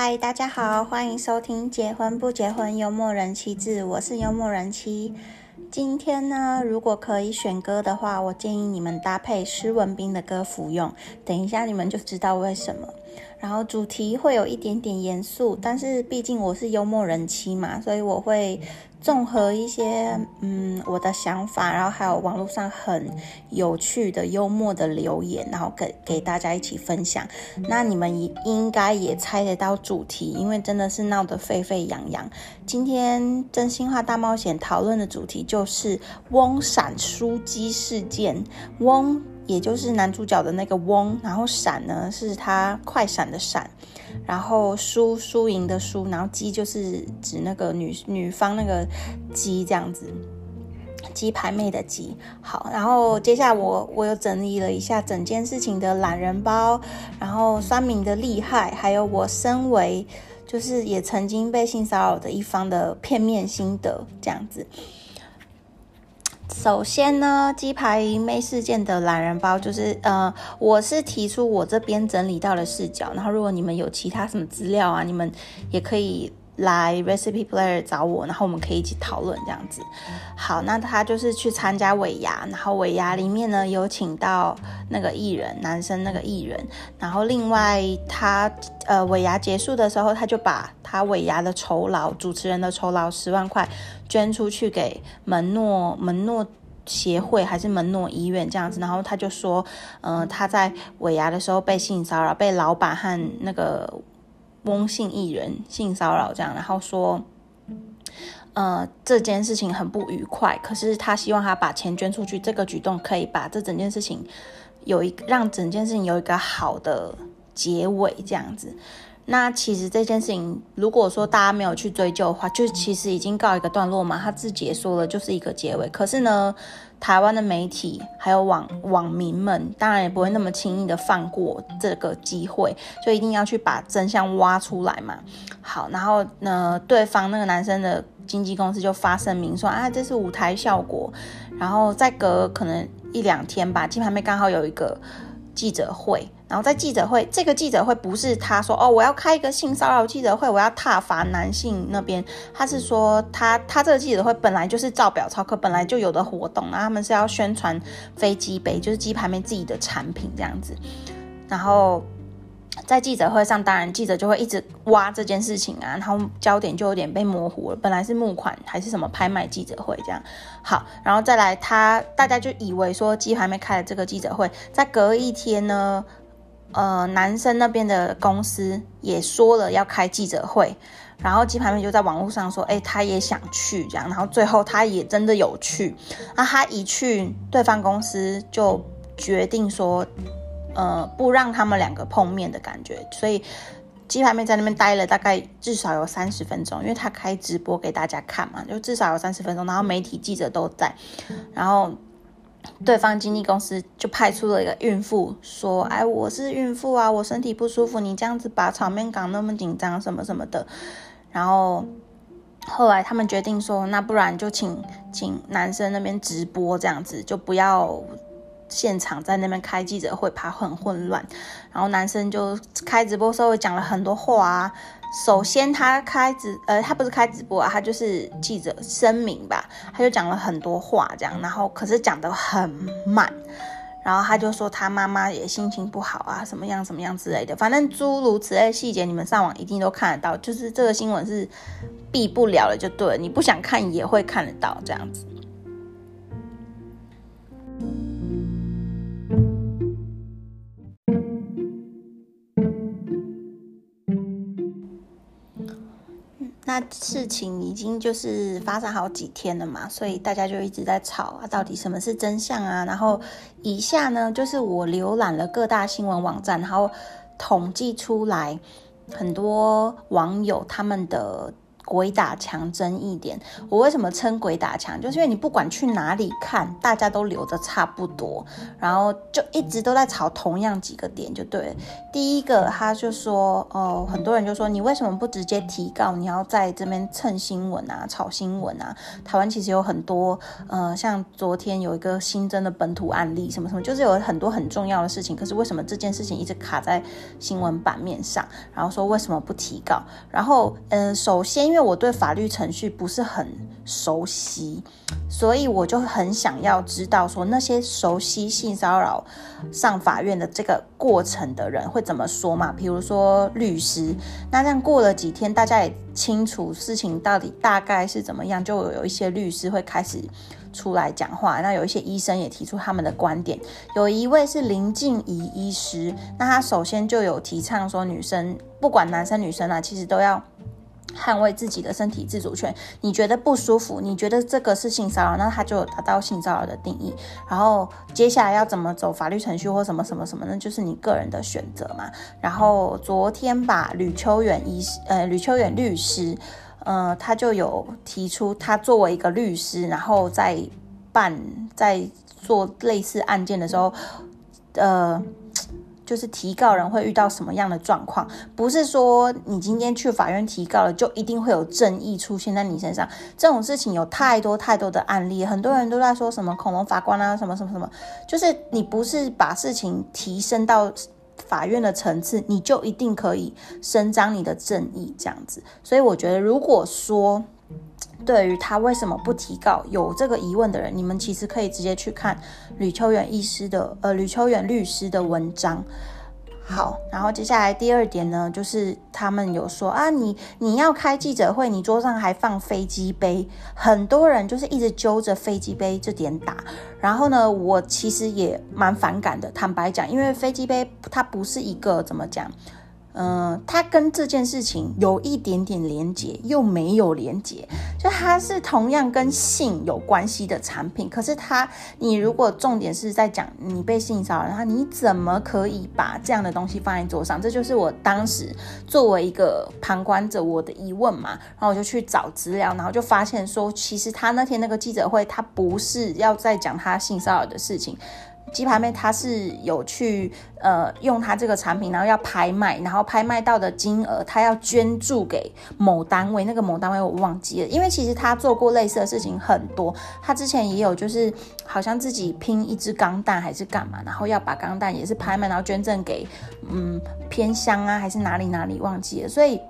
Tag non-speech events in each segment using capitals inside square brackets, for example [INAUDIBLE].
嗨，大家好，欢迎收听《结婚不结婚》幽默人妻志，我是幽默人妻。今天呢，如果可以选歌的话，我建议你们搭配施文斌的歌服用。等一下你们就知道为什么。然后主题会有一点点严肃，但是毕竟我是幽默人妻嘛，所以我会综合一些嗯我的想法，然后还有网络上很有趣的幽默的留言，然后给给大家一起分享。那你们应应该也猜得到主题，因为真的是闹得沸沸扬扬。今天真心话大冒险讨论的主题就是翁闪书机事件，翁。也就是男主角的那个翁，然后闪呢是他快闪的闪，然后输输赢的输，然后鸡就是指那个女女方那个鸡这样子，鸡排妹的鸡。好，然后接下来我我又整理了一下整件事情的懒人包，然后酸民的厉害，还有我身为就是也曾经被性骚扰的一方的片面心得这样子。首先呢，鸡排妹事件的懒人包就是，呃，我是提出我这边整理到的视角，然后如果你们有其他什么资料啊，你们也可以。来 recipe player 找我，然后我们可以一起讨论这样子。好，那他就是去参加尾牙，然后尾牙里面呢有请到那个艺人，男生那个艺人，然后另外他呃尾牙结束的时候，他就把他尾牙的酬劳，主持人的酬劳十万块捐出去给门诺门诺协会还是门诺医院这样子，然后他就说，嗯，他在尾牙的时候被性骚扰，被老板和那个。翁姓艺人性骚扰这样，然后说，呃，这件事情很不愉快，可是他希望他把钱捐出去，这个举动可以把这整件事情有一让整件事情有一个好的结尾这样子。那其实这件事情，如果说大家没有去追究的话，就其实已经告一个段落嘛。他自己也说了，就是一个结尾。可是呢，台湾的媒体还有网网民们，当然也不会那么轻易的放过这个机会，就一定要去把真相挖出来嘛。好，然后呢，对方那个男生的经纪公司就发声明说啊，这是舞台效果。然后再隔可能一两天吧，金牌妹刚好有一个记者会。然后在记者会，这个记者会不是他说哦，我要开一个性骚扰记者会，我要挞伐男性那边。他是说他他这个记者会本来就是照表操课，本来就有的活动，然后他们是要宣传飞机杯，就是鸡排妹自己的产品这样子，然后。在记者会上，当然记者就会一直挖这件事情啊，然后焦点就有点被模糊了。本来是募款还是什么拍卖记者会这样，好，然后再来他大家就以为说鸡排妹开了这个记者会，在隔一天呢，呃，男生那边的公司也说了要开记者会，然后鸡排妹就在网络上说，哎，他也想去这样，然后最后他也真的有去，那他一去，对方公司就决定说。呃，不让他们两个碰面的感觉，所以鸡排妹在那边待了大概至少有三十分钟，因为她开直播给大家看嘛，就至少有三十分钟。然后媒体记者都在，然后对方经纪公司就派出了一个孕妇说：“哎，我是孕妇啊，我身体不舒服，你这样子把场面搞那么紧张什么什么的。”然后后来他们决定说：“那不然就请请男生那边直播这样子，就不要。”现场在那边开记者会，怕很混乱。然后男生就开直播时候讲了很多话啊。首先他开直，呃，他不是开直播啊，他就是记者声明吧。他就讲了很多话这样，然后可是讲得很慢。然后他就说他妈妈也心情不好啊，什么样什么样之类的。反正诸如此类细节，你们上网一定都看得到。就是这个新闻是避不了了，就对了，你不想看也会看得到这样子。那事情已经就是发生好几天了嘛，所以大家就一直在吵啊，到底什么是真相啊？然后以下呢，就是我浏览了各大新闻网站，然后统计出来很多网友他们的鬼打墙争议点，我为什么称鬼打墙？就是因为你不管去哪里看，大家都留的差不多，然后就一直都在吵同样几个点，就对。第一个，他就说，哦，很多人就说，你为什么不直接提告？你要在这边蹭新闻啊，炒新闻啊？台湾其实有很多，呃，像昨天有一个新增的本土案例，什么什么，就是有很多很重要的事情，可是为什么这件事情一直卡在新闻版面上？然后说为什么不提告？然后，嗯，首先因为。因为我对法律程序不是很熟悉，所以我就很想要知道说那些熟悉性骚扰上法院的这个过程的人会怎么说嘛？比如说律师，那这样过了几天，大家也清楚事情到底大概是怎么样，就有一些律师会开始出来讲话。那有一些医生也提出他们的观点，有一位是林静怡医师，那他首先就有提倡说，女生不管男生女生啊，其实都要。捍卫自己的身体自主权，你觉得不舒服？你觉得这个是性骚扰，那他就达到性骚扰的定义。然后接下来要怎么走法律程序或什么什么什么，那就是你个人的选择嘛。然后昨天吧，吕秋远医，呃，吕秋远律师，呃，他就有提出，他作为一个律师，然后在办在做类似案件的时候，呃。就是提告人会遇到什么样的状况？不是说你今天去法院提告了，就一定会有正义出现在你身上。这种事情有太多太多的案例，很多人都在说什么恐龙法官啊，什么什么什么。就是你不是把事情提升到法院的层次，你就一定可以伸张你的正义这样子。所以我觉得，如果说对于他为什么不提告有这个疑问的人，你们其实可以直接去看吕秋远医师的呃吕秋远律师的文章。好，然后接下来第二点呢，就是他们有说啊，你你要开记者会，你桌上还放飞机杯，很多人就是一直揪着飞机杯这点打。然后呢，我其实也蛮反感的，坦白讲，因为飞机杯它不是一个怎么讲。嗯，它跟这件事情有一点点连结，又没有连结，就它是同样跟性有关系的产品。可是它，你如果重点是在讲你被性骚扰，然后你怎么可以把这样的东西放在桌上？这就是我当时作为一个旁观者我的疑问嘛。然后我就去找资料，然后就发现说，其实他那天那个记者会，他不是要在讲他性骚扰的事情。鸡排妹她是有去呃用她这个产品，然后要拍卖，然后拍卖到的金额，她要捐助给某单位，那个某单位我忘记了，因为其实她做过类似的事情很多，她之前也有就是好像自己拼一只钢蛋还是干嘛，然后要把钢蛋也是拍卖，然后捐赠给嗯偏乡啊还是哪里哪里忘记了，所以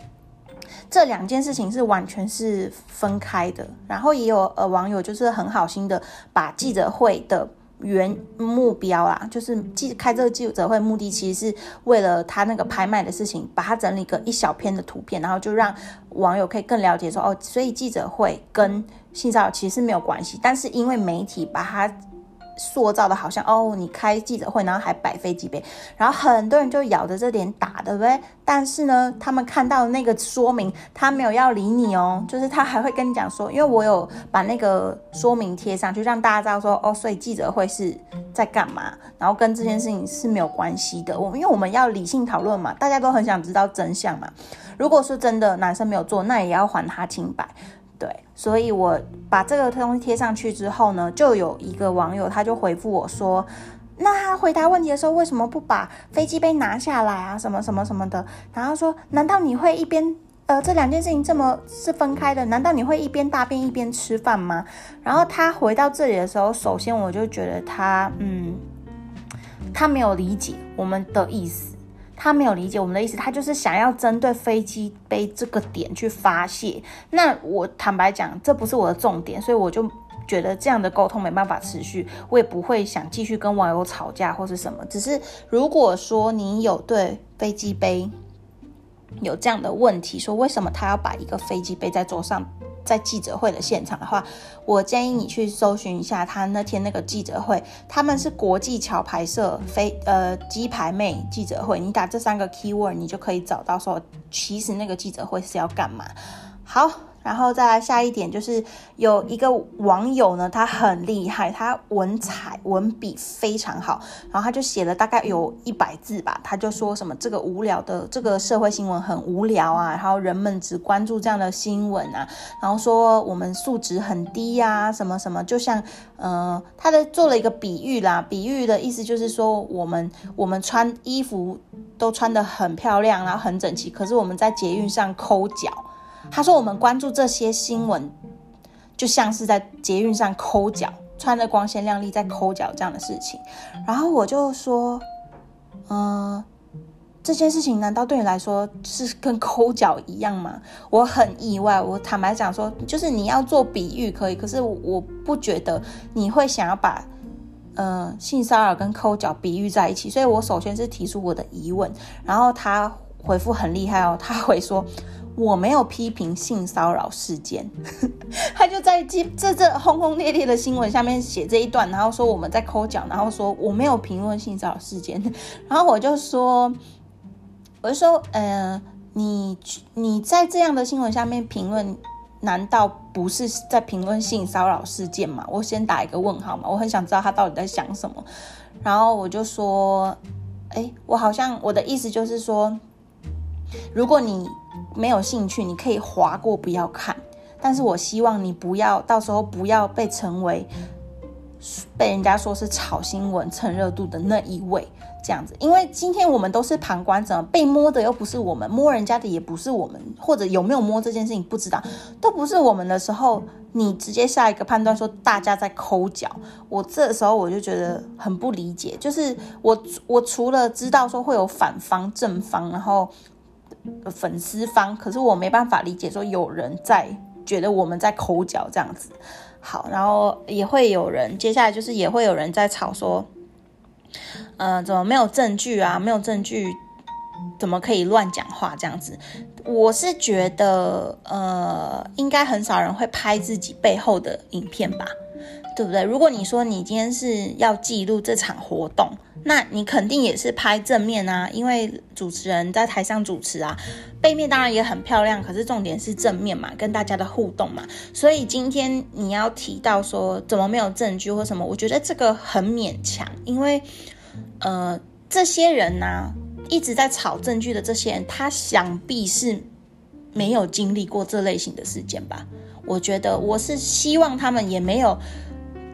这两件事情是完全是分开的，然后也有呃网友就是很好心的把记者会的。原目标啊，就是记开这个记者会目的，其实是为了他那个拍卖的事情，把它整理个一小篇的图片，然后就让网友可以更了解说，哦，所以记者会跟性骚扰其实是没有关系，但是因为媒体把它。塑造的好像哦，你开记者会，然后还摆飞机杯，然后很多人就咬着这点打，对不对？但是呢，他们看到那个说明，他没有要理你哦，就是他还会跟你讲说，因为我有把那个说明贴上去，让大家知道说，哦，所以记者会是在干嘛，然后跟这件事情是没有关系的。我因为我们要理性讨论嘛，大家都很想知道真相嘛。如果是真的男生没有做，那也要还他清白。对，所以我把这个东西贴上去之后呢，就有一个网友他就回复我说，那他回答问题的时候为什么不把飞机杯拿下来啊？什么什么什么的？然后说，难道你会一边呃这两件事情这么是分开的？难道你会一边大便一边吃饭吗？然后他回到这里的时候，首先我就觉得他嗯，他没有理解我们的意思。他没有理解我们的意思，他就是想要针对飞机杯这个点去发泄。那我坦白讲，这不是我的重点，所以我就觉得这样的沟通没办法持续，我也不会想继续跟网友吵架或是什么。只是如果说你有对飞机杯有这样的问题，说为什么他要把一个飞机杯在桌上？在记者会的现场的话，我建议你去搜寻一下他那天那个记者会，他们是国际桥牌社非呃鸡排妹记者会，你打这三个 keyword，你就可以找到说其实那个记者会是要干嘛。好。然后再来下一点，就是有一个网友呢，他很厉害，他文采文笔非常好，然后他就写了大概有一百字吧，他就说什么这个无聊的这个社会新闻很无聊啊，然后人们只关注这样的新闻啊，然后说我们素质很低呀，什么什么，就像呃，他的做了一个比喻啦，比喻的意思就是说我们我们穿衣服都穿得很漂亮，然后很整齐，可是我们在捷运上抠脚。他说：“我们关注这些新闻，就像是在捷运上抠脚，穿的光鲜亮丽在抠脚这样的事情。”然后我就说：“嗯，这件事情难道对你来说是跟抠脚一样吗？”我很意外。我坦白讲说，就是你要做比喻可以，可是我不觉得你会想要把呃性骚扰跟抠脚比喻在一起。所以我首先是提出我的疑问，然后他回复很厉害哦，他回说。我没有批评性骚扰事件，[LAUGHS] 他就在这这轰轰烈烈的新闻下面写这一段，然后说我们在抠脚，然后说我没有评论性骚扰事件，[LAUGHS] 然后我就说，我就说，呃，你你在这样的新闻下面评论，难道不是在评论性骚扰事件吗？我先打一个问号嘛，我很想知道他到底在想什么。然后我就说，哎，我好像我的意思就是说，如果你。没有兴趣，你可以划过不要看。但是我希望你不要到时候不要被成为被人家说是炒新闻蹭热度的那一位这样子。因为今天我们都是旁观者，被摸的又不是我们，摸人家的也不是我们，或者有没有摸这件事情不知道，都不是我们的时候，你直接下一个判断说大家在抠脚，我这时候我就觉得很不理解。就是我我除了知道说会有反方正方，然后。粉丝方，可是我没办法理解，说有人在觉得我们在口角这样子，好，然后也会有人，接下来就是也会有人在吵说，嗯，怎么没有证据啊？没有证据，怎么可以乱讲话这样子？我是觉得，呃，应该很少人会拍自己背后的影片吧。对不对？如果你说你今天是要记录这场活动，那你肯定也是拍正面啊，因为主持人在台上主持啊，背面当然也很漂亮，可是重点是正面嘛，跟大家的互动嘛。所以今天你要提到说怎么没有证据或什么，我觉得这个很勉强，因为呃，这些人呢一直在炒证据的这些人，他想必是没有经历过这类型的事件吧。我觉得我是希望他们也没有。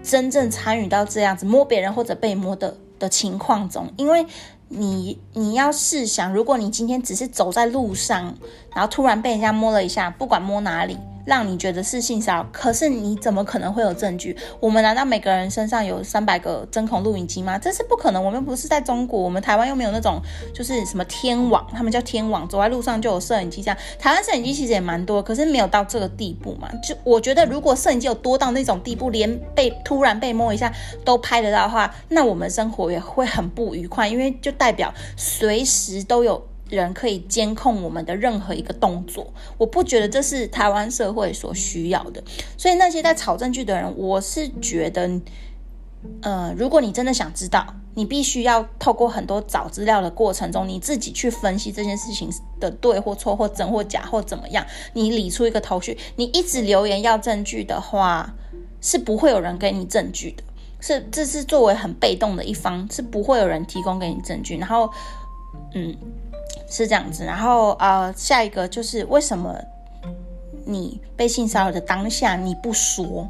真正参与到这样子摸别人或者被摸的的情况中，因为你你要试想，如果你今天只是走在路上，然后突然被人家摸了一下，不管摸哪里。让你觉得是性骚扰，可是你怎么可能会有证据？我们难道每个人身上有三百个针孔录影机吗？这是不可能。我们不是在中国，我们台湾又没有那种就是什么天网，他们叫天网，走在路上就有摄影机这样。台湾摄影机其实也蛮多，可是没有到这个地步嘛。就我觉得，如果摄影机有多到那种地步，连被突然被摸一下都拍得到的话，那我们生活也会很不愉快，因为就代表随时都有。人可以监控我们的任何一个动作，我不觉得这是台湾社会所需要的。所以那些在炒证据的人，我是觉得，呃，如果你真的想知道，你必须要透过很多找资料的过程中，你自己去分析这件事情的对或错或真或假或怎么样，你理出一个头绪。你一直留言要证据的话，是不会有人给你证据的。是，这是作为很被动的一方，是不会有人提供给你证据。然后，嗯。是这样子，然后呃，下一个就是为什么你被性骚扰的当下你不说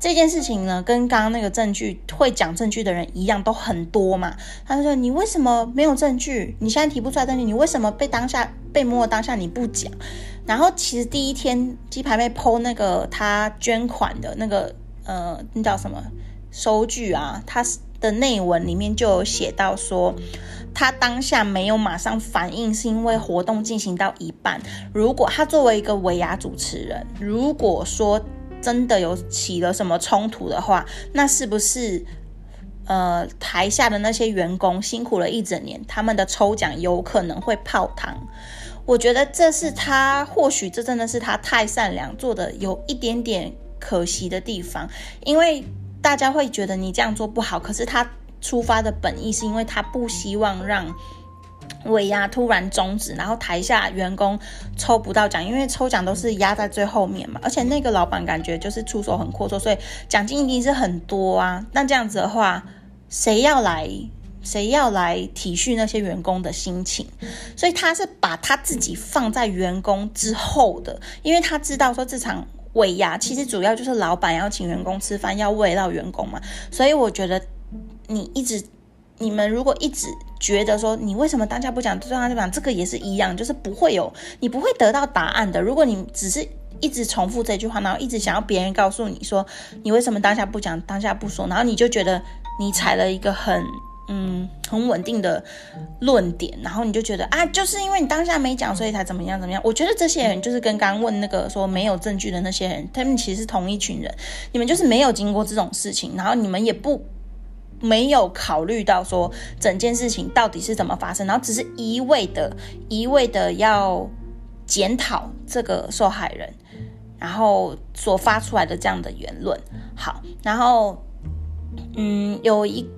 这件事情呢？跟刚刚那个证据会讲证据的人一样，都很多嘛。他就说你为什么没有证据？你现在提不出来证据，你为什么被当下被摸当下你不讲？然后其实第一天鸡排妹剖那个他捐款的那个呃，那叫什么收据啊？他是的内文里面就有写到说。他当下没有马上反应，是因为活动进行到一半。如果他作为一个维亚主持人，如果说真的有起了什么冲突的话，那是不是呃台下的那些员工辛苦了一整年，他们的抽奖有可能会泡汤？我觉得这是他或许这真的是他太善良做的有一点点可惜的地方，因为大家会觉得你这样做不好，可是他。出发的本意是因为他不希望让尾牙突然终止，然后台下员工抽不到奖，因为抽奖都是压在最后面嘛，而且那个老板感觉就是出手很阔绰，所以奖金一定是很多啊。那这样子的话，谁要来？谁要来体恤那些员工的心情？所以他是把他自己放在员工之后的，因为他知道说这场喂呀其实主要就是老板要请员工吃饭，要喂到员工嘛。所以我觉得你一直。你们如果一直觉得说你为什么当下不讲，当下就讲，这个也是一样，就是不会有你不会得到答案的。如果你只是一直重复这句话，然后一直想要别人告诉你说你为什么当下不讲，当下不说，然后你就觉得你踩了一个很嗯很稳定的论点，然后你就觉得啊，就是因为你当下没讲，所以才怎么样怎么样。我觉得这些人就是跟刚问那个说没有证据的那些人，他们其实是同一群人。你们就是没有经过这种事情，然后你们也不。没有考虑到说整件事情到底是怎么发生，然后只是一味的、一味的要检讨这个受害人，然后所发出来的这样的言论。好，然后嗯，有一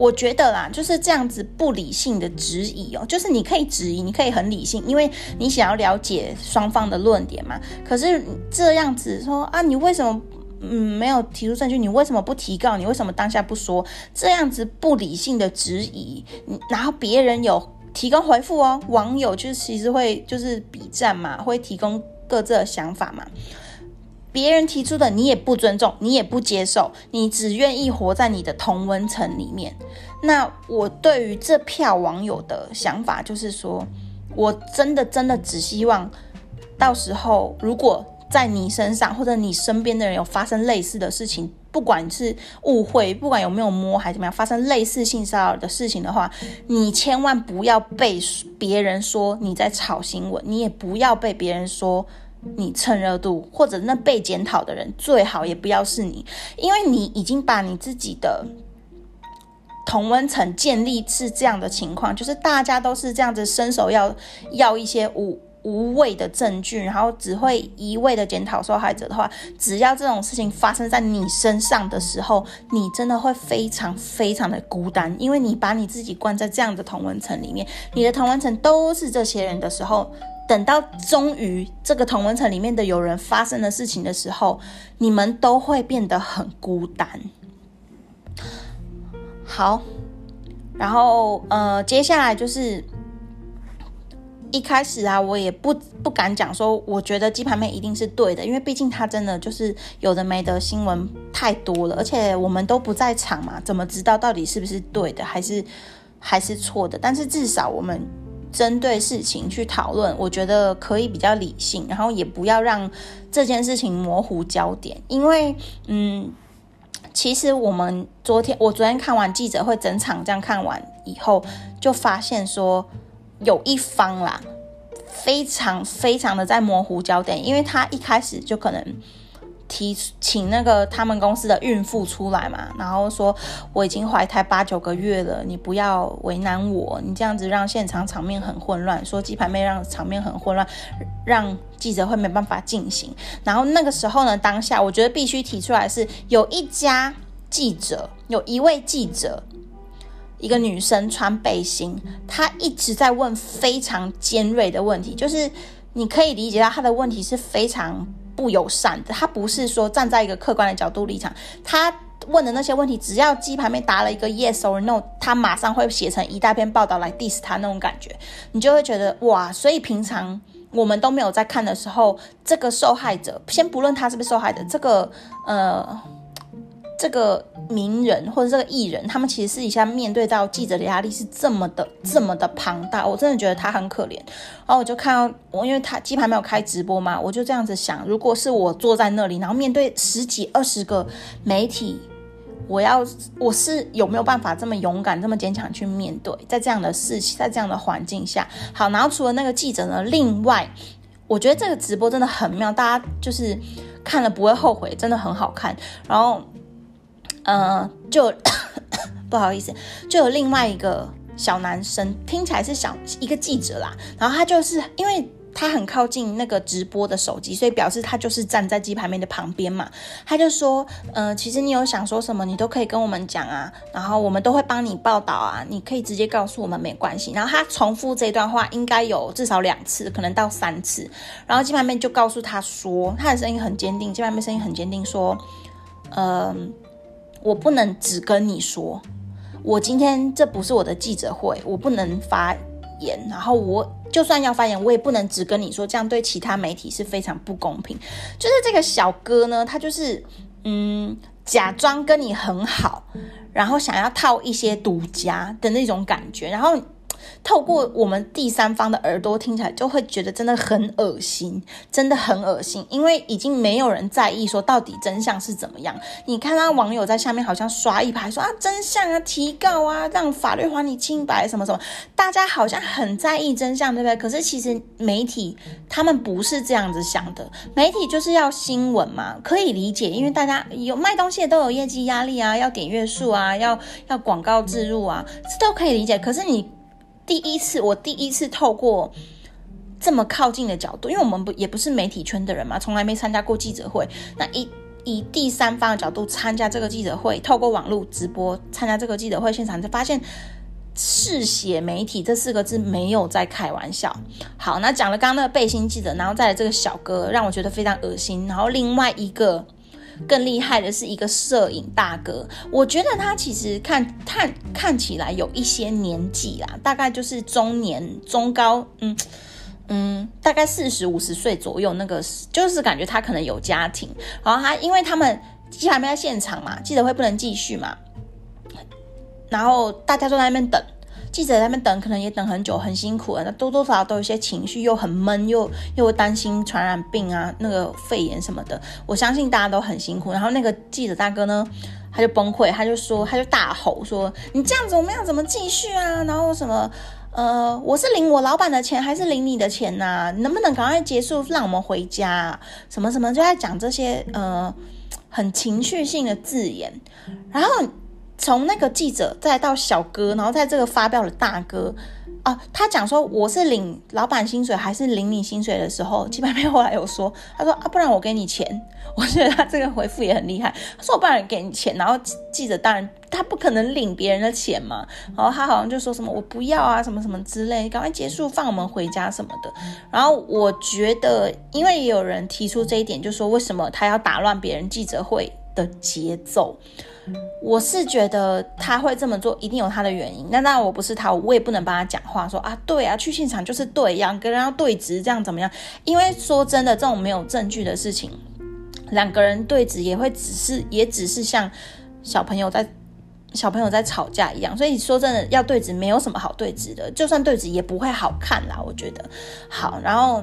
我觉得啦，就是这样子不理性的质疑哦，就是你可以质疑，你可以很理性，因为你想要了解双方的论点嘛。可是这样子说啊，你为什么？嗯，没有提出证据，你为什么不提告？你为什么当下不说？这样子不理性的质疑，然后别人有提供回复哦，网友就其实会就是比战嘛，会提供各自的想法嘛。别人提出的你也不尊重，你也不接受，你只愿意活在你的同温层里面。那我对于这票网友的想法就是说，我真的真的只希望到时候如果。在你身上或者你身边的人有发生类似的事情，不管是误会，不管有没有摸还是怎么样，发生类似性骚扰的事情的话，你千万不要被别人说你在炒新闻，你也不要被别人说你蹭热度，或者那被检讨的人最好也不要是你，因为你已经把你自己的同温层建立是这样的情况，就是大家都是这样子伸手要要一些无。无谓的证据，然后只会一味的检讨受害者的话，只要这种事情发生在你身上的时候，你真的会非常非常的孤单，因为你把你自己关在这样的同温层里面，你的同温层都是这些人的时候，等到终于这个同文层里面的有人发生的事情的时候，你们都会变得很孤单。好，然后呃，接下来就是。一开始啊，我也不不敢讲说，我觉得鸡排妹一定是对的，因为毕竟她真的就是有的没的新闻太多了，而且我们都不在场嘛，怎么知道到底是不是对的，还是还是错的？但是至少我们针对事情去讨论，我觉得可以比较理性，然后也不要让这件事情模糊焦点，因为嗯，其实我们昨天我昨天看完记者会整场这样看完以后，就发现说。有一方啦，非常非常的在模糊焦点，因为他一开始就可能提请那个他们公司的孕妇出来嘛，然后说我已经怀胎八九个月了，你不要为难我，你这样子让现场场面很混乱，说鸡排妹让场面很混乱，让记者会没办法进行。然后那个时候呢，当下我觉得必须提出来是有一家记者，有一位记者。一个女生穿背心，她一直在问非常尖锐的问题，就是你可以理解到她的问题是非常不友善的。他不是说站在一个客观的角度立场，他问的那些问题，只要鸡排妹答了一个 yes or no，他马上会写成一大篇报道来 diss 他那种感觉，你就会觉得哇！所以平常我们都没有在看的时候，这个受害者，先不论他是不是受害者，这个呃。这个名人或者这个艺人，他们其实私底下面对到记者的压力是这么的、这么的庞大，我真的觉得他很可怜。然后我就看到我，因为他鸡排没有开直播嘛，我就这样子想：如果是我坐在那里，然后面对十几、二十个媒体，我要我是有没有办法这么勇敢、这么坚强去面对？在这样的事情，在这样的环境下，好，然后除了那个记者呢，另外我觉得这个直播真的很妙，大家就是看了不会后悔，真的很好看。然后。嗯，就 [COUGHS] 不好意思，就有另外一个小男生，听起来是小一个记者啦。然后他就是因为他很靠近那个直播的手机，所以表示他就是站在鸡排妹的旁边嘛。他就说，嗯，其实你有想说什么，你都可以跟我们讲啊，然后我们都会帮你报道啊，你可以直接告诉我们没关系。然后他重复这段话应该有至少两次，可能到三次。然后鸡排妹就告诉他说，他的声音很坚定，鸡排妹声音很坚定说，嗯，我不能只跟你说，我今天这不是我的记者会，我不能发言，然后我。就算要发言，我也不能只跟你说，这样对其他媒体是非常不公平。就是这个小哥呢，他就是嗯，假装跟你很好，然后想要套一些独家的那种感觉，然后。透过我们第三方的耳朵听起来，就会觉得真的很恶心，真的很恶心，因为已经没有人在意说到底真相是怎么样。你看他网友在下面好像刷一排说啊真相啊提告啊让法律还你清白什么什么，大家好像很在意真相，对不对？可是其实媒体他们不是这样子想的，媒体就是要新闻嘛，可以理解，因为大家有卖东西的都有业绩压力啊，要点阅数啊，要要广告植入啊，这都可以理解。可是你。第一次，我第一次透过这么靠近的角度，因为我们不也不是媒体圈的人嘛，从来没参加过记者会。那以以第三方的角度参加这个记者会，透过网络直播参加这个记者会现场，就发现“嗜血媒体”这四个字没有在开玩笑。好，那讲了刚刚那个背心记者，然后再来这个小哥，让我觉得非常恶心。然后另外一个。更厉害的是一个摄影大哥，我觉得他其实看看看起来有一些年纪啦，大概就是中年中高，嗯嗯，大概四十五十岁左右，那个就是感觉他可能有家庭，然后他因为他们记者还没在现场嘛，记者会不能继续嘛，然后大家都在那边等。记者在那边等，可能也等很久，很辛苦那多多少少都有一些情绪，又很闷，又又担心传染病啊，那个肺炎什么的。我相信大家都很辛苦。然后那个记者大哥呢，他就崩溃，他就说，他就大吼说：“你这样子，我们要怎么继续啊？然后什么？呃，我是领我老板的钱，还是领你的钱呐？能不能赶快结束，让我们回家？什么什么，就在讲这些呃很情绪性的字眼，然后。”从那个记者再到小哥，然后在这个发表的大哥，啊，他讲说我是领老板薪水还是领你薪水的时候，基本上后来有说，他说啊，不然我给你钱。[LAUGHS] 我觉得他这个回复也很厉害，他说我不然给你钱。然后记者当然他不可能领别人的钱嘛，然后他好像就说什么我不要啊，什么什么之类，赶快结束放我们回家什么的。然后我觉得，因为也有人提出这一点，就说为什么他要打乱别人记者会的节奏？我是觉得他会这么做，一定有他的原因。那当然我不是他，我也不能帮他讲话，说啊，对啊，去现场就是对，两个人要对质，这样怎么样？因为说真的，这种没有证据的事情，两个人对质也会只是，也只是像小朋友在小朋友在吵架一样。所以说真的要对质，没有什么好对质的，就算对质也不会好看啦。我觉得好，然后。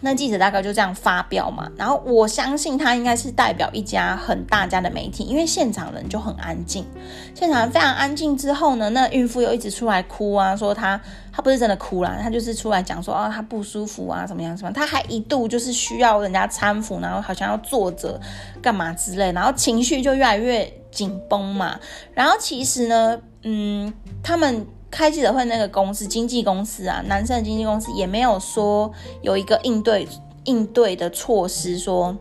那记者大概就这样发表嘛，然后我相信他应该是代表一家很大家的媒体，因为现场人就很安静，现场人非常安静之后呢，那孕妇又一直出来哭啊，说她她不是真的哭啦，她就是出来讲说啊她不舒服啊怎么样什么，她还一度就是需要人家搀扶，然后好像要坐着干嘛之类，然后情绪就越来越紧绷嘛，然后其实呢，嗯，他们。开记者会那个公司，经纪公司啊，男生的经纪公司也没有说有一个应对应对的措施，说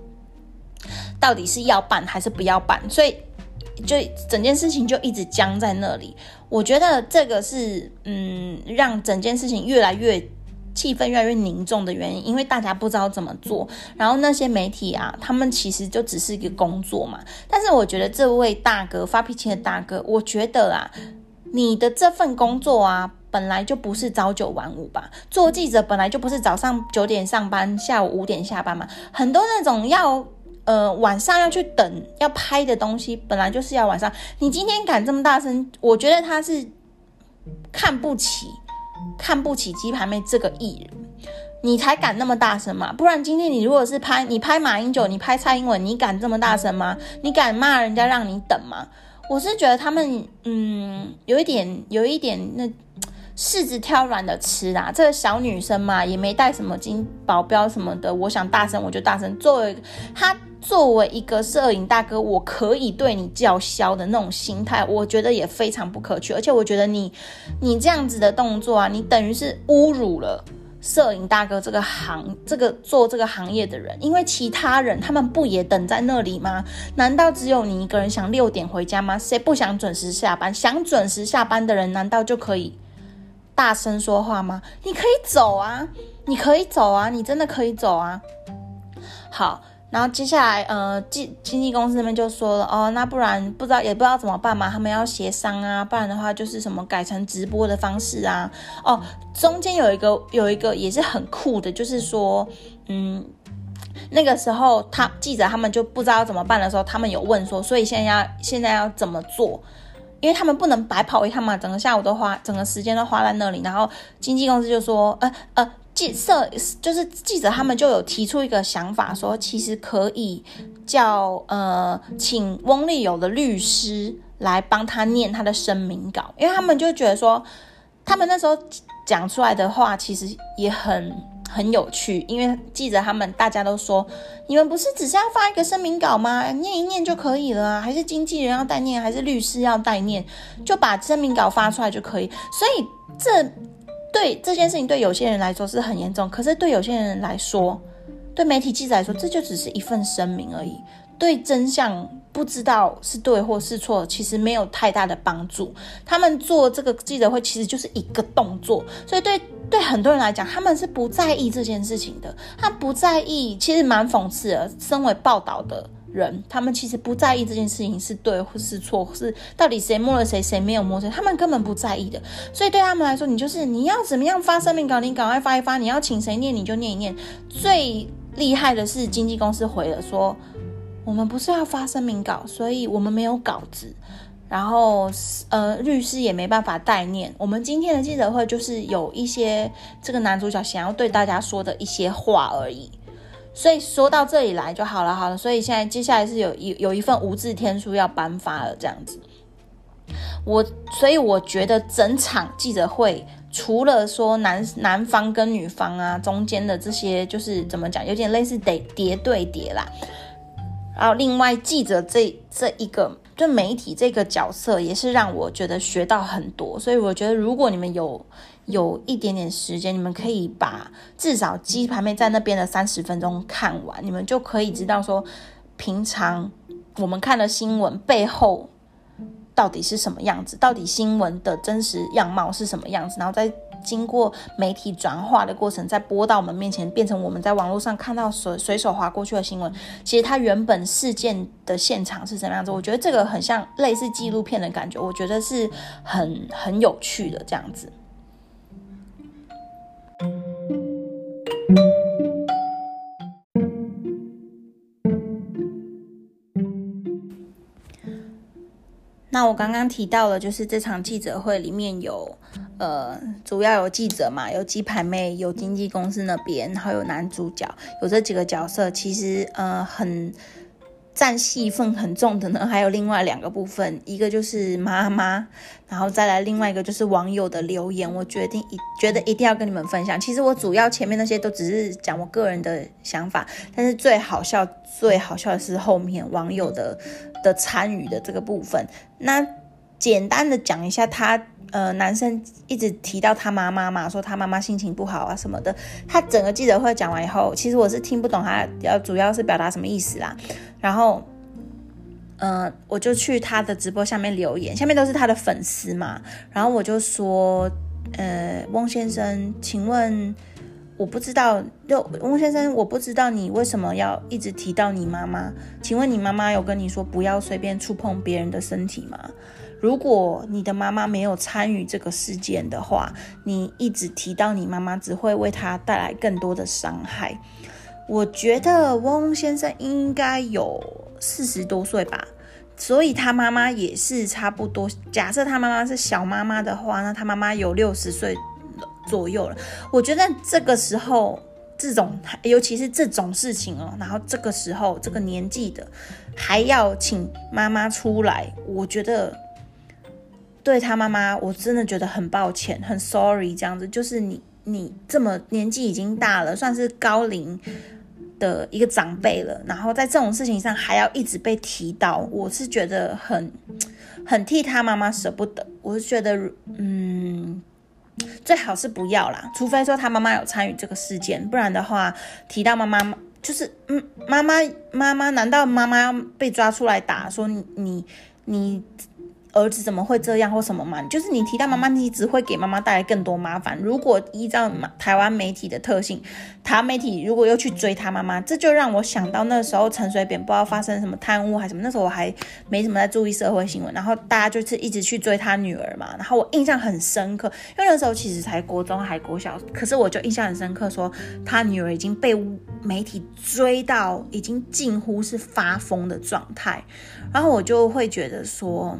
到底是要办还是不要办，所以就整件事情就一直僵在那里。我觉得这个是嗯，让整件事情越来越气氛越来越凝重的原因，因为大家不知道怎么做。然后那些媒体啊，他们其实就只是一个工作嘛。但是我觉得这位大哥发脾气的大哥，我觉得啊。你的这份工作啊，本来就不是朝九晚五吧？做记者本来就不是早上九点上班，下午五点下班嘛。很多那种要呃晚上要去等要拍的东西，本来就是要晚上。你今天敢这么大声，我觉得他是看不起看不起鸡排妹这个艺人，你才敢那么大声嘛？不然今天你如果是拍你拍马英九，你拍蔡英文，你敢这么大声吗？你敢骂人家让你等吗？我是觉得他们，嗯，有一点，有一点那柿子挑软的吃啦。这个小女生嘛，也没带什么金保镖什么的。我想大声我就大声。作为他作为一个摄影大哥，我可以对你叫嚣的那种心态，我觉得也非常不可取。而且我觉得你，你这样子的动作啊，你等于是侮辱了。摄影大哥这个行，这个做这个行业的人，因为其他人他们不也等在那里吗？难道只有你一个人想六点回家吗？谁不想准时下班？想准时下班的人，难道就可以大声说话吗？你可以走啊，你可以走啊，你真的可以走啊。好。然后接下来，呃，经经纪公司那边就说了，哦，那不然不知道也不知道怎么办嘛，他们要协商啊，不然的话就是什么改成直播的方式啊，哦，中间有一个有一个也是很酷的，就是说，嗯，那个时候他记者他们就不知道怎么办的时候，他们有问说，所以现在要现在要怎么做？因为他们不能白跑一趟嘛，整个下午都花，整个时间都花在那里，然后经纪公司就说，呃呃。记者就是记者，他们就有提出一个想法，说其实可以叫呃，请翁立友的律师来帮他念他的声明稿，因为他们就觉得说，他们那时候讲出来的话其实也很很有趣，因为记者他们大家都说，你们不是只是要发一个声明稿吗？念一念就可以了啊？还是经纪人要代念，还是律师要代念，就把声明稿发出来就可以？所以这。对这件事情，对有些人来说是很严重，可是对有些人来说，对媒体记者来说，这就只是一份声明而已，对真相不知道是对或是错，其实没有太大的帮助。他们做这个记者会，其实就是一个动作，所以对对很多人来讲，他们是不在意这件事情的，他不在意，其实蛮讽刺的。身为报道的。人，他们其实不在意这件事情是对或是错，是到底谁摸了谁，谁没有摸谁，他们根本不在意的。所以对他们来说，你就是你要怎么样发声明稿，你赶快发一发，你要请谁念你就念一念。最厉害的是经纪公司回了说，我们不是要发声明稿，所以我们没有稿子，然后呃律师也没办法代念。我们今天的记者会就是有一些这个男主角想要对大家说的一些话而已。所以说到这里来就好了，好了。所以现在接下来是有一有一份无字天书要颁发了，这样子。我所以我觉得整场记者会，除了说男男方跟女方啊中间的这些，就是怎么讲，有点类似得叠对叠啦。然后另外记者这这一个就媒体这个角色，也是让我觉得学到很多。所以我觉得如果你们有。有一点点时间，你们可以把至少鸡排妹在那边的三十分钟看完，你们就可以知道说，平常我们看的新闻背后到底是什么样子，到底新闻的真实样貌是什么样子，然后再经过媒体转化的过程，再播到我们面前，变成我们在网络上看到随随手划过去的新闻，其实它原本事件的现场是什么样子？我觉得这个很像类似纪录片的感觉，我觉得是很很有趣的这样子。那我刚刚提到了，就是这场记者会里面有，呃，主要有记者嘛，有鸡排妹，有经纪公司那边，然后有男主角，有这几个角色，其实呃很。占戏份很重的呢，[LAUGHS] 还有另外两个部分，一个就是妈妈，然后再来另外一个就是网友的留言。我决定一觉得一定要跟你们分享。其实我主要前面那些都只是讲我个人的想法，但是最好笑、最好笑的是后面网友的的参与的这个部分。那简单的讲一下他。呃，男生一直提到他妈妈嘛，说他妈妈心情不好啊什么的。他整个记者会讲完以后，其实我是听不懂他要主要是表达什么意思啦。然后，嗯，我就去他的直播下面留言，下面都是他的粉丝嘛。然后我就说，呃，翁先生，请问，我不知道，就翁先生，我不知道你为什么要一直提到你妈妈？请问你妈妈有跟你说不要随便触碰别人的身体吗？如果你的妈妈没有参与这个事件的话，你一直提到你妈妈，只会为她带来更多的伤害。我觉得翁先生应该有四十多岁吧，所以他妈妈也是差不多。假设他妈妈是小妈妈的话，那他妈妈有六十岁左右了。我觉得这个时候，这种尤其是这种事情哦，然后这个时候这个年纪的还要请妈妈出来，我觉得。对他妈妈，我真的觉得很抱歉，很 sorry，这样子就是你，你这么年纪已经大了，算是高龄的一个长辈了，然后在这种事情上还要一直被提到，我是觉得很很替他妈妈舍不得。我是觉得，嗯，最好是不要啦，除非说他妈妈有参与这个事件，不然的话提到妈妈，就是嗯，妈妈妈妈，难道妈妈被抓出来打，说你你你？儿子怎么会这样或什么嘛？就是你提到妈妈，你只会给妈妈带来更多麻烦。如果依照台湾媒体的特性，台湾媒体如果又去追他妈妈，这就让我想到那时候陈水扁不知道发生什么贪污还什么，那时候我还没怎么在注意社会新闻，然后大家就是一直去追他女儿嘛。然后我印象很深刻，因为那时候其实才国中还国小，可是我就印象很深刻，说他女儿已经被媒体追到已经近乎是发疯的状态，然后我就会觉得说。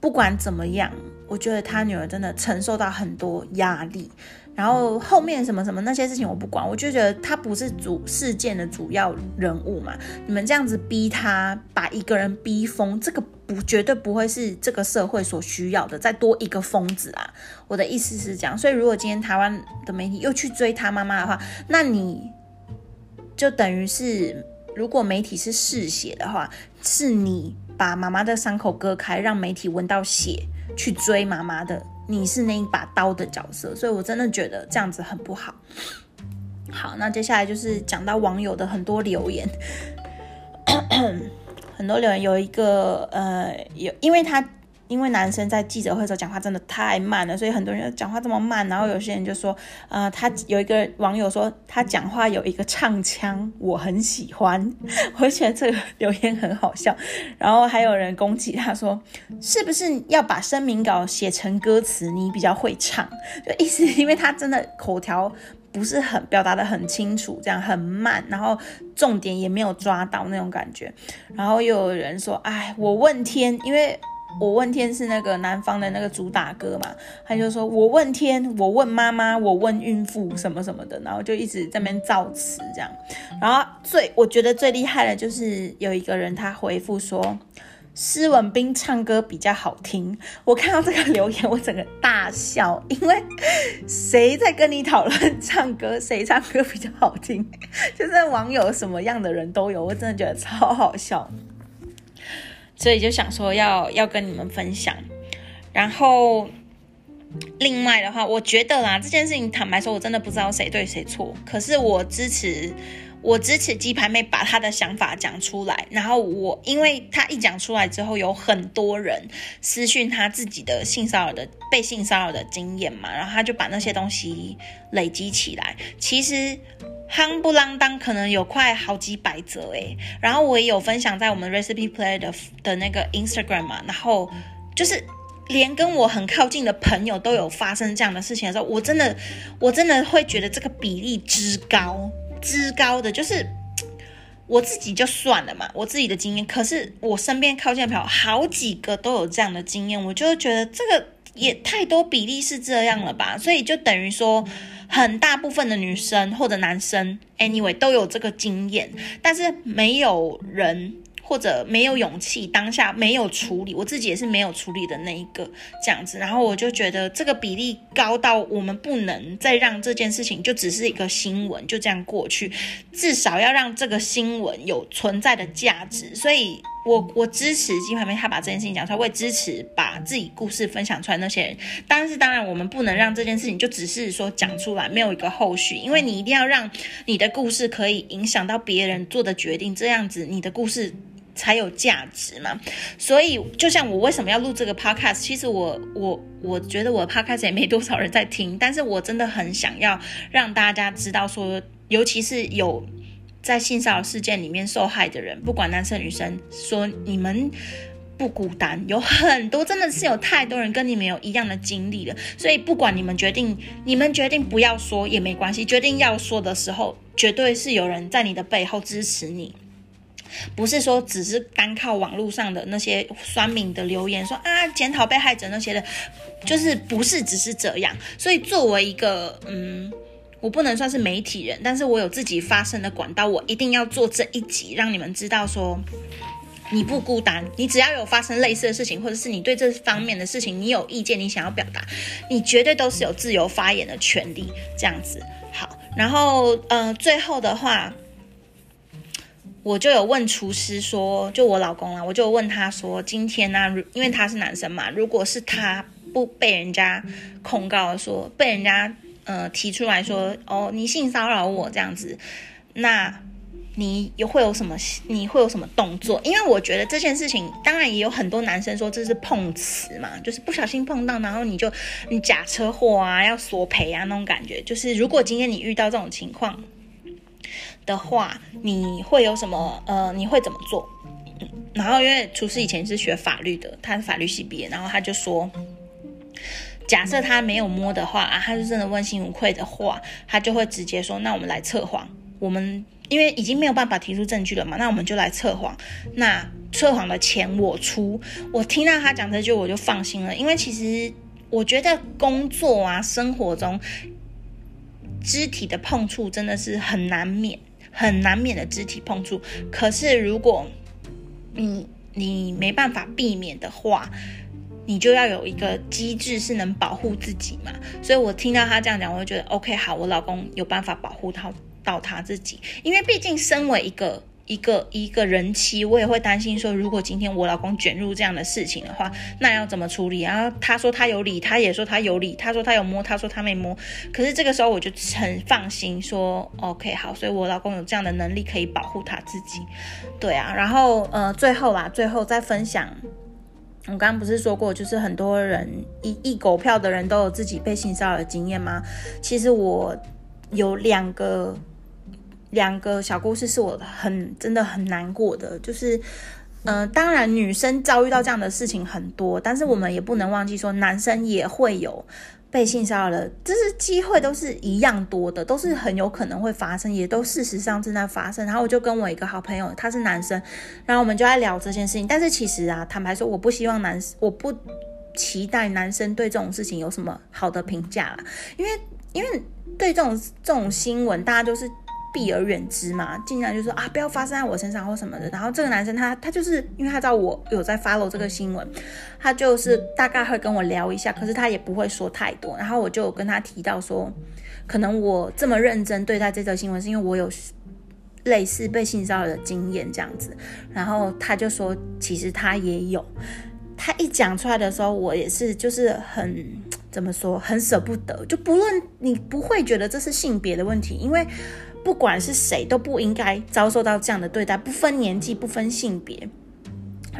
不管怎么样，我觉得他女儿真的承受到很多压力。然后后面什么什么那些事情我不管，我就觉得他不是主事件的主要人物嘛。你们这样子逼他，把一个人逼疯，这个不绝对不会是这个社会所需要的。再多一个疯子啊！我的意思是这样。所以如果今天台湾的媒体又去追他妈妈的话，那你就等于是，如果媒体是嗜血的话，是你。把妈妈的伤口割开，让媒体闻到血去追妈妈的，你是那一把刀的角色，所以我真的觉得这样子很不好。好，那接下来就是讲到网友的很多留言，[COUGHS] 很多留言有一个呃，有因为他。因为男生在记者会时候讲话真的太慢了，所以很多人讲话这么慢。然后有些人就说，呃，他有一个网友说他讲话有一个唱腔，我很喜欢，[LAUGHS] 我觉得这个留言很好笑。然后还有人攻击他说，是不是要把声明稿写成歌词，你比较会唱？就意思因为他真的口条不是很表达的很清楚，这样很慢，然后重点也没有抓到那种感觉。然后又有人说，哎，我问天，因为。我问天是那个南方的那个主打歌嘛，他就说我问天，我问妈妈，我问孕妇什么什么的，然后就一直在那边造词这样。然后最我觉得最厉害的就是有一个人他回复说，施文斌唱歌比较好听。我看到这个留言，我整个大笑，因为谁在跟你讨论唱歌，谁唱歌比较好听？就是网友什么样的人都有，我真的觉得超好笑。所以就想说要要跟你们分享，然后另外的话，我觉得啦，这件事情坦白说，我真的不知道谁对谁错。可是我支持，我支持鸡排妹把她的想法讲出来。然后我，因为她一讲出来之后，有很多人私讯她自己的性骚扰的被性骚扰的经验嘛，然后她就把那些东西累积起来。其实。夯不啷当，可能有快好几百则诶，然后我也有分享在我们 Recipe Play 的的那个 Instagram 嘛，然后就是连跟我很靠近的朋友都有发生这样的事情的时候，我真的我真的会觉得这个比例之高之高的，就是我自己就算了嘛，我自己的经验，可是我身边靠近的朋友好几个都有这样的经验，我就觉得这个也太多比例是这样了吧，所以就等于说。很大部分的女生或者男生，anyway 都有这个经验，但是没有人或者没有勇气当下没有处理，我自己也是没有处理的那一个这样子，然后我就觉得这个比例高到我们不能再让这件事情就只是一个新闻就这样过去，至少要让这个新闻有存在的价值，所以。我我支持金牌妹，他把这件事情讲出来，我也支持把自己故事分享出来。那些人，但是当然，我们不能让这件事情就只是说讲出来，没有一个后续，因为你一定要让你的故事可以影响到别人做的决定，这样子你的故事才有价值嘛。所以，就像我为什么要录这个 podcast，其实我我我觉得我的 podcast 也没多少人在听，但是我真的很想要让大家知道说，尤其是有。在性骚扰事件里面受害的人，不管男生女生，说你们不孤单，有很多真的是有太多人跟你们有一样的经历了。所以不管你们决定，你们决定不要说也没关系，决定要说的时候，绝对是有人在你的背后支持你，不是说只是单靠网络上的那些酸民的留言说啊检讨被害者那些的，就是不是只是这样。所以作为一个嗯。我不能算是媒体人，但是我有自己发声的管道，我一定要做这一集，让你们知道说你不孤单，你只要有发生类似的事情，或者是你对这方面的事情你有意见，你想要表达，你绝对都是有自由发言的权利。这样子好，然后呃，最后的话，我就有问厨师说，就我老公啊，我就问他说，今天呢，因为他是男生嘛，如果是他。不被人家控告说被人家呃提出来说哦你性骚扰我这样子，那。你又会有什么？你会有什么动作？因为我觉得这件事情，当然也有很多男生说这是碰瓷嘛，就是不小心碰到，然后你就你假车祸啊，要索赔啊那种感觉。就是如果今天你遇到这种情况的话，你会有什么？呃，你会怎么做？然后因为厨师以前是学法律的，他是法律系毕业，然后他就说，假设他没有摸的话啊，他是真的问心无愧的话，他就会直接说，那我们来测谎，我们。因为已经没有办法提出证据了嘛，那我们就来测谎。那测谎的钱我出。我听到他讲这句，我就放心了。因为其实我觉得工作啊、生活中肢体的碰触真的是很难免、很难免的肢体碰触。可是如果你你没办法避免的话，你就要有一个机制是能保护自己嘛。所以我听到他这样讲，我就觉得 OK，好，我老公有办法保护他。到他自己，因为毕竟身为一个一个一个人妻，我也会担心说，如果今天我老公卷入这样的事情的话，那要怎么处理？然后他说他有理，他也说他有理，他说他有摸，他说他没摸。可是这个时候我就很放心说，OK，好，所以我老公有这样的能力可以保护他自己。对啊，然后呃，最后啦，最后再分享，我刚刚不是说过，就是很多人一一狗票的人都有自己被性骚扰的经验吗？其实我有两个。两个小故事是我很真的很难过的，就是，嗯，当然女生遭遇到这样的事情很多，但是我们也不能忘记说，男生也会有被性骚扰的，就是机会都是一样多的，都是很有可能会发生，也都事实上正在发生。然后我就跟我一个好朋友，他是男生，然后我们就在聊这件事情。但是其实啊，坦白说，我不希望男，我不期待男生对这种事情有什么好的评价啦，因为因为对这种这种新闻，大家都是。避而远之嘛，尽量就说啊，不要发生在我身上或什么的。然后这个男生他他就是因为他知道我有在 follow 这个新闻，他就是大概会跟我聊一下，可是他也不会说太多。然后我就跟他提到说，可能我这么认真对待这则新闻，是因为我有类似被性骚扰的经验这样子。然后他就说，其实他也有。他一讲出来的时候，我也是就是很怎么说，很舍不得。就不论你不会觉得这是性别的问题，因为。不管是谁都不应该遭受到这样的对待，不分年纪，不分性别。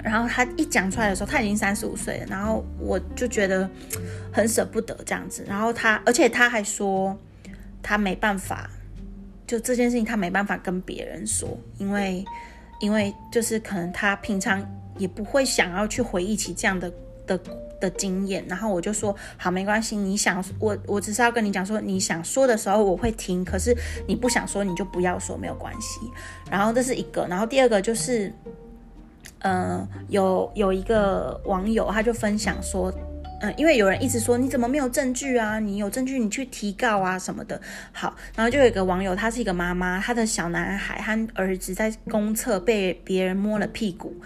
然后他一讲出来的时候，他已经三十五岁了，然后我就觉得很舍不得这样子。然后他，而且他还说他没办法，就这件事情他没办法跟别人说，因为因为就是可能他平常也不会想要去回忆起这样的的。的经验，然后我就说好，没关系。你想我，我只是要跟你讲说，你想说的时候我会听，可是你不想说，你就不要说，没有关系。然后这是一个，然后第二个就是，嗯，有有一个网友他就分享说，嗯，因为有人一直说你怎么没有证据啊？你有证据你去提告啊什么的。好，然后就有一个网友，他是一个妈妈，他的小男孩和儿子在公厕被别人摸了屁股。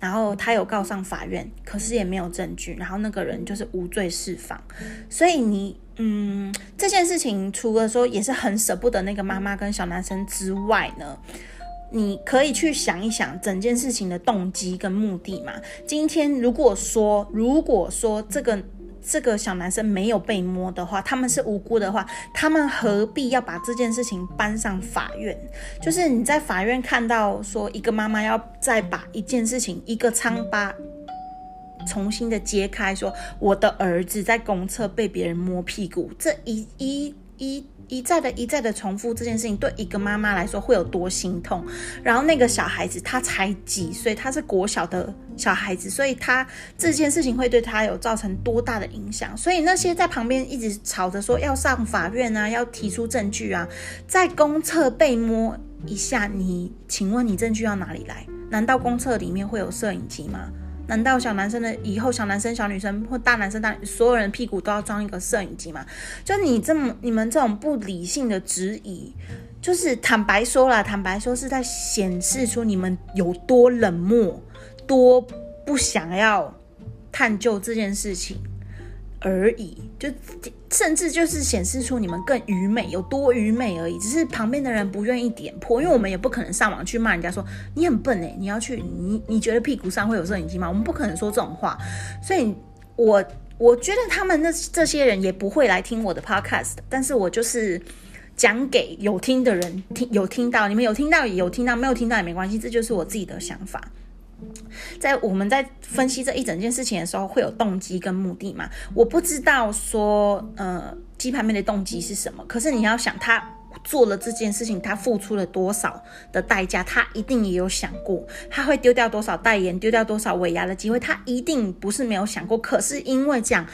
然后他有告上法院，可是也没有证据，然后那个人就是无罪释放。所以你，嗯，这件事情除了说也是很舍不得那个妈妈跟小男生之外呢，你可以去想一想整件事情的动机跟目的嘛。今天如果说，如果说这个。这个小男生没有被摸的话，他们是无辜的话，他们何必要把这件事情搬上法院？就是你在法院看到说一个妈妈要再把一件事情一个疮疤重新的揭开，说我的儿子在公厕被别人摸屁股，这一一一。一再的、一再的重复这件事情，对一个妈妈来说会有多心痛？然后那个小孩子他才几岁，他是国小的小孩子，所以他这件事情会对他有造成多大的影响？所以那些在旁边一直吵着说要上法院啊，要提出证据啊，在公厕被摸一下，你请问你证据要哪里来？难道公厕里面会有摄影机吗？难道小男生的以后小男生、小女生或大男生、大所有人屁股都要装一个摄影机吗？就你这么你们这种不理性的质疑，就是坦白说了，坦白说是在显示出你们有多冷漠，多不想要探究这件事情。而已，就甚至就是显示出你们更愚昧，有多愚昧而已。只是旁边的人不愿意点破，因为我们也不可能上网去骂人家说你很笨哎，你要去你你觉得屁股上会有摄影机吗？我们不可能说这种话。所以，我我觉得他们那这些人也不会来听我的 podcast，但是我就是讲给有听的人听，有听到，你们有听到，有听到，没有听到也没关系，这就是我自己的想法。在我们在分析这一整件事情的时候，会有动机跟目的嘛？我不知道说，呃，鸡排妹的动机是什么，可是你要想他。做了这件事情，他付出了多少的代价？他一定也有想过，他会丢掉多少代言，丢掉多少尾牙的机会？他一定不是没有想过。可是因为这样，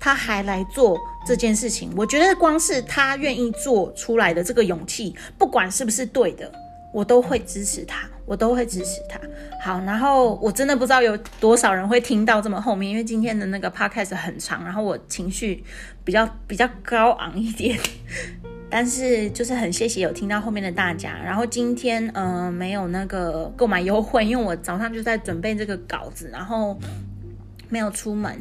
他还来做这件事情。我觉得光是他愿意做出来的这个勇气，不管是不是对的，我都会支持他，我都会支持他。好，然后我真的不知道有多少人会听到这么后面，因为今天的那个 podcast 很长，然后我情绪比较比较高昂一点。[LAUGHS] 但是就是很谢谢有听到后面的大家，然后今天呃没有那个购买优惠，因为我早上就在准备这个稿子，然后没有出门。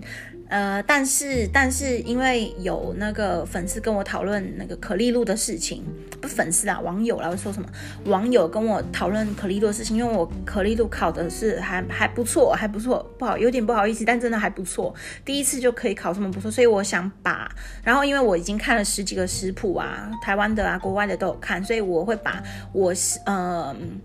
呃，但是但是因为有那个粉丝跟我讨论那个可丽露的事情，不粉丝啊，网友啦，说什么？网友跟我讨论可丽露的事情，因为我可丽露考的是还还不错，还不错，不好有点不好意思，但真的还不错，第一次就可以考这么不错，所以我想把，然后因为我已经看了十几个食谱啊，台湾的啊，国外的都有看，所以我会把我嗯。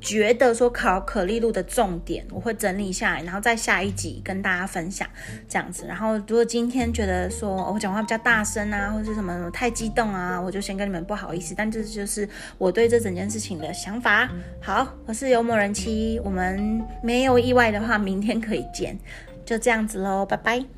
觉得说考可丽露的重点，我会整理下来，然后在下一集跟大家分享这样子。然后如果今天觉得说我讲话比较大声啊，或者什么太激动啊，我就先跟你们不好意思。但这就是我对这整件事情的想法。好，我是幽默人妻，我们没有意外的话，明天可以见，就这样子喽，拜拜。